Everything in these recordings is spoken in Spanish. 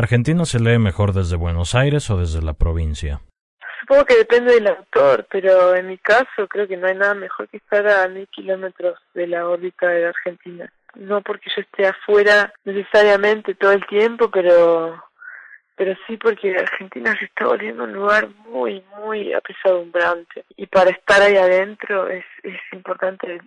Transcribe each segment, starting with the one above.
¿Argentina se lee mejor desde Buenos Aires o desde la provincia? Supongo que depende del autor, pero en mi caso creo que no hay nada mejor que estar a mil kilómetros de la órbita de la Argentina. No porque yo esté afuera necesariamente todo el tiempo, pero pero sí porque Argentina se está volviendo un lugar muy, muy apesadumbrante. Y para estar ahí adentro es, es importante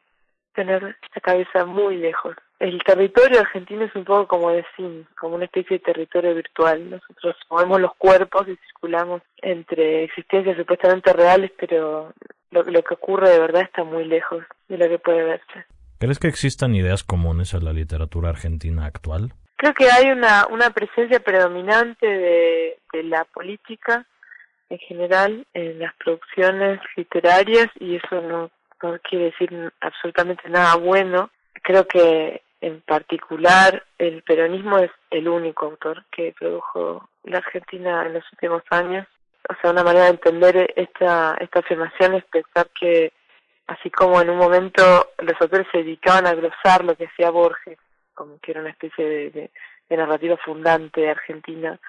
tener la cabeza muy lejos. El territorio argentino es un poco como de sim, como una especie de territorio virtual. Nosotros movemos los cuerpos y circulamos entre existencias supuestamente reales, pero lo, lo que ocurre de verdad está muy lejos de lo que puede verse. ¿Crees que existan ideas comunes en la literatura argentina actual? Creo que hay una, una presencia predominante de, de la política en general en las producciones literarias y eso no, no quiere decir absolutamente nada bueno. Creo que en particular el peronismo es el único autor que produjo la Argentina en los últimos años. O sea, una manera de entender esta, esta afirmación es pensar que así como en un momento los autores se dedicaban a glosar lo que hacía Borges como que era una especie de, de, de narrativa fundante de Argentina.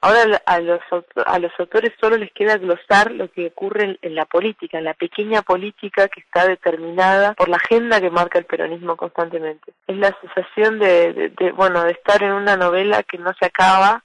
Ahora a los, a los autores solo les queda glosar lo que ocurre en, la política, en la pequeña política que está determinada por la agenda que marca el peronismo constantemente. Es la sensación de bueno, de estar en una novela que no se acaba,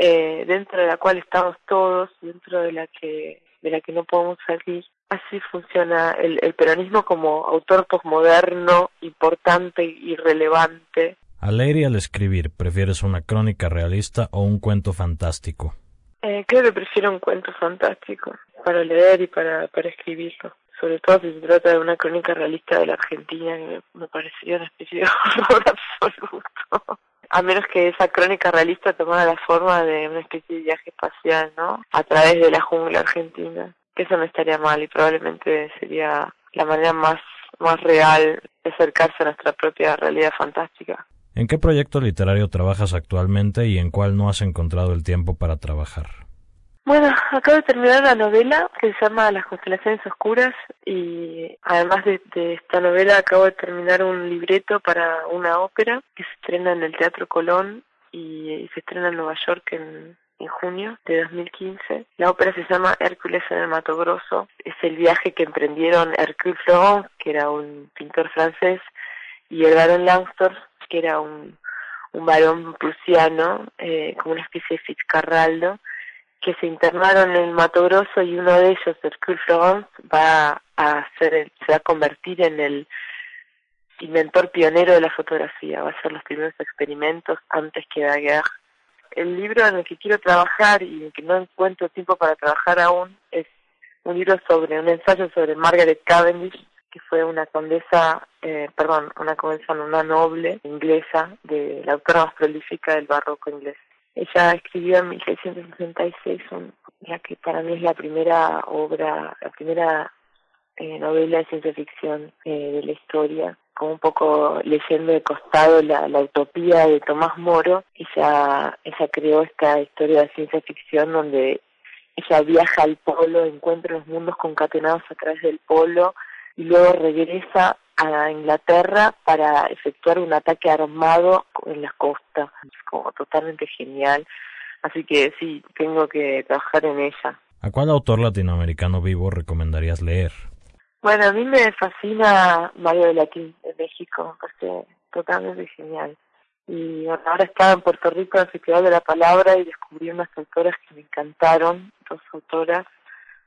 eh, dentro de la cual estamos todos, dentro de la que, de la que no podemos salir Así funciona el, el peronismo como autor posmoderno, importante y relevante. Al leer y al escribir, ¿prefieres una crónica realista o un cuento fantástico? Eh, creo que prefiero un cuento fantástico para leer y para, para escribirlo. Sobre todo si se trata de una crónica realista de la Argentina, que me parecería una especie de horror absoluto. A menos que esa crónica realista tomara la forma de una especie de viaje espacial, ¿no? A través de la jungla argentina que eso no estaría mal y probablemente sería la manera más, más real de acercarse a nuestra propia realidad fantástica. ¿En qué proyecto literario trabajas actualmente y en cuál no has encontrado el tiempo para trabajar? Bueno, acabo de terminar una novela que se llama Las constelaciones oscuras y además de, esta novela acabo de terminar un libreto para una ópera que se estrena en el Teatro Colón y, se estrena en Nueva York en en junio de 2015. La ópera se llama Hércules en el Mato Grosso. Es el viaje que emprendieron Hercule Florent, que era un pintor francés, y el barón Langsdorff, que era un, un varón prusiano, eh, como una especie de Fitzcarraldo, que se internaron en Mato Grosso y uno de ellos, Hercule Florent, va a el, se va a convertir en el inventor pionero de la fotografía, va a hacer los primeros experimentos antes que Daguerre. El libro en el que quiero trabajar y en el que no encuentro tiempo para trabajar aún es un libro sobre un ensayo sobre Margaret Cavendish, que fue una condesa, eh, perdón, una condesa, una noble inglesa, de la autora más prolífica del barroco inglés. Ella escribió en 1666 un, la que para mí es la primera obra, la primera eh, novela de ciencia ficción eh, de la historia, como un poco leyendo de costado la, la utopía de Tomás Moro, ella, ella creó esta historia de ciencia ficción donde ella viaja al polo, encuentra los mundos concatenados a través del polo y luego regresa a Inglaterra para efectuar un ataque armado en la costa. Es como totalmente genial. Así que sí, tengo que trabajar en ella. ¿A cuál autor latinoamericano vivo recomendarías leer? Bueno, a mí me fascina Mario de Latín de México, porque totalmente genial. Y ahora estaba en Puerto Rico en el Festival de la Palabra y descubrí unas autoras que me encantaron, dos autoras,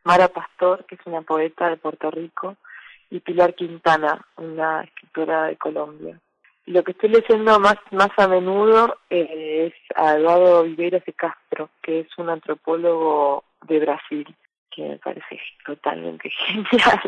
Mara Pastor, que es una poeta de Puerto Rico, y Pilar Quintana, una escritora de Colombia. Lo que estoy leyendo más, más a menudo eh, es a Eduardo Viveiras de Castro, que es un antropólogo de Brasil, que me parece totalmente genial.